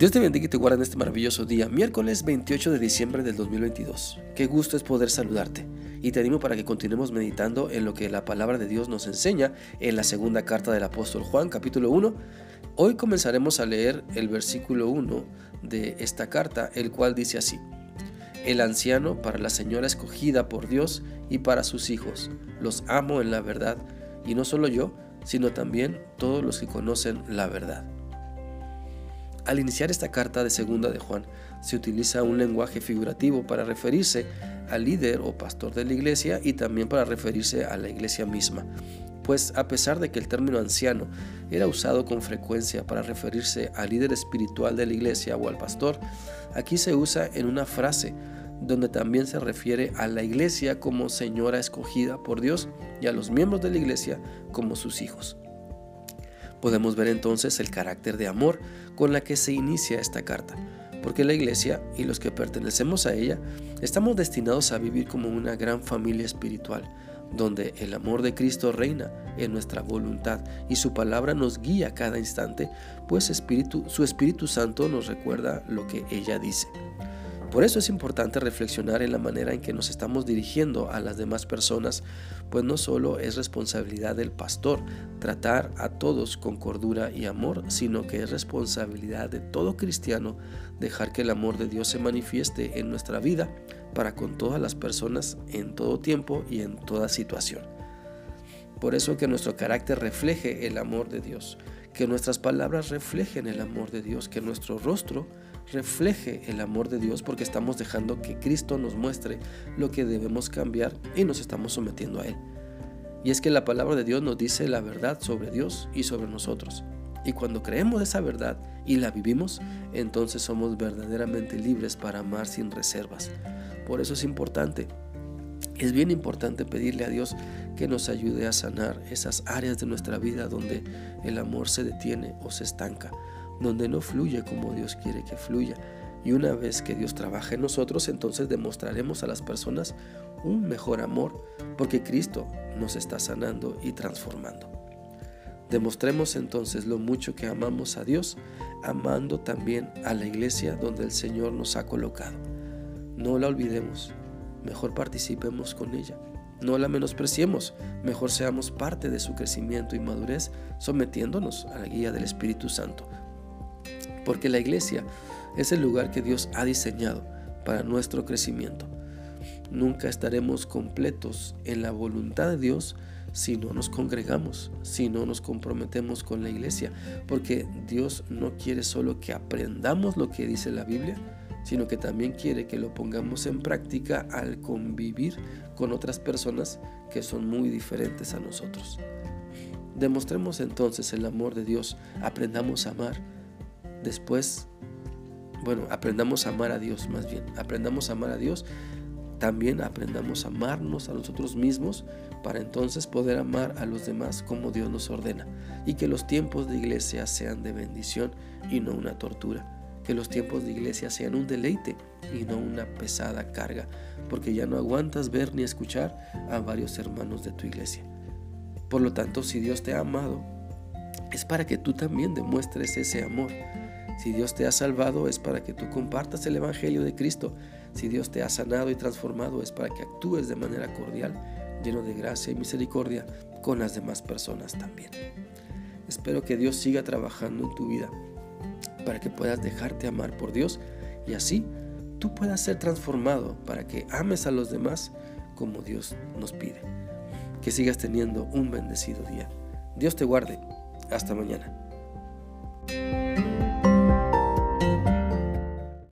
Dios te bendiga y te guarde en este maravilloso día, miércoles 28 de diciembre del 2022. Qué gusto es poder saludarte y te animo para que continuemos meditando en lo que la palabra de Dios nos enseña en la segunda carta del apóstol Juan, capítulo 1. Hoy comenzaremos a leer el versículo 1 de esta carta, el cual dice así. El anciano para la señora escogida por Dios y para sus hijos. Los amo en la verdad, y no solo yo, sino también todos los que conocen la verdad. Al iniciar esta carta de segunda de Juan, se utiliza un lenguaje figurativo para referirse al líder o pastor de la iglesia y también para referirse a la iglesia misma. Pues a pesar de que el término anciano era usado con frecuencia para referirse al líder espiritual de la iglesia o al pastor, aquí se usa en una frase donde también se refiere a la iglesia como señora escogida por Dios y a los miembros de la iglesia como sus hijos. Podemos ver entonces el carácter de amor con la que se inicia esta carta, porque la iglesia y los que pertenecemos a ella estamos destinados a vivir como una gran familia espiritual, donde el amor de Cristo reina en nuestra voluntad y su palabra nos guía cada instante, pues su Espíritu Santo nos recuerda lo que ella dice. Por eso es importante reflexionar en la manera en que nos estamos dirigiendo a las demás personas, pues no solo es responsabilidad del pastor tratar a todos con cordura y amor, sino que es responsabilidad de todo cristiano dejar que el amor de Dios se manifieste en nuestra vida para con todas las personas en todo tiempo y en toda situación. Por eso que nuestro carácter refleje el amor de Dios, que nuestras palabras reflejen el amor de Dios, que nuestro rostro refleje el amor de Dios porque estamos dejando que Cristo nos muestre lo que debemos cambiar y nos estamos sometiendo a Él. Y es que la palabra de Dios nos dice la verdad sobre Dios y sobre nosotros. Y cuando creemos esa verdad y la vivimos, entonces somos verdaderamente libres para amar sin reservas. Por eso es importante, es bien importante pedirle a Dios que nos ayude a sanar esas áreas de nuestra vida donde el amor se detiene o se estanca donde no fluye como Dios quiere que fluya. Y una vez que Dios trabaja en nosotros, entonces demostraremos a las personas un mejor amor, porque Cristo nos está sanando y transformando. Demostremos entonces lo mucho que amamos a Dios, amando también a la iglesia donde el Señor nos ha colocado. No la olvidemos, mejor participemos con ella. No la menospreciemos, mejor seamos parte de su crecimiento y madurez, sometiéndonos a la guía del Espíritu Santo porque la iglesia es el lugar que Dios ha diseñado para nuestro crecimiento. Nunca estaremos completos en la voluntad de Dios si no nos congregamos, si no nos comprometemos con la iglesia, porque Dios no quiere solo que aprendamos lo que dice la Biblia, sino que también quiere que lo pongamos en práctica al convivir con otras personas que son muy diferentes a nosotros. Demostremos entonces el amor de Dios, aprendamos a amar, Después, bueno, aprendamos a amar a Dios más bien. Aprendamos a amar a Dios. También aprendamos a amarnos a nosotros mismos para entonces poder amar a los demás como Dios nos ordena. Y que los tiempos de iglesia sean de bendición y no una tortura. Que los tiempos de iglesia sean un deleite y no una pesada carga. Porque ya no aguantas ver ni escuchar a varios hermanos de tu iglesia. Por lo tanto, si Dios te ha amado, es para que tú también demuestres ese amor si Dios te ha salvado es para que tú compartas el Evangelio de Cristo. Si Dios te ha sanado y transformado es para que actúes de manera cordial, lleno de gracia y misericordia con las demás personas también. Espero que Dios siga trabajando en tu vida para que puedas dejarte amar por Dios y así tú puedas ser transformado para que ames a los demás como Dios nos pide. Que sigas teniendo un bendecido día. Dios te guarde. Hasta mañana.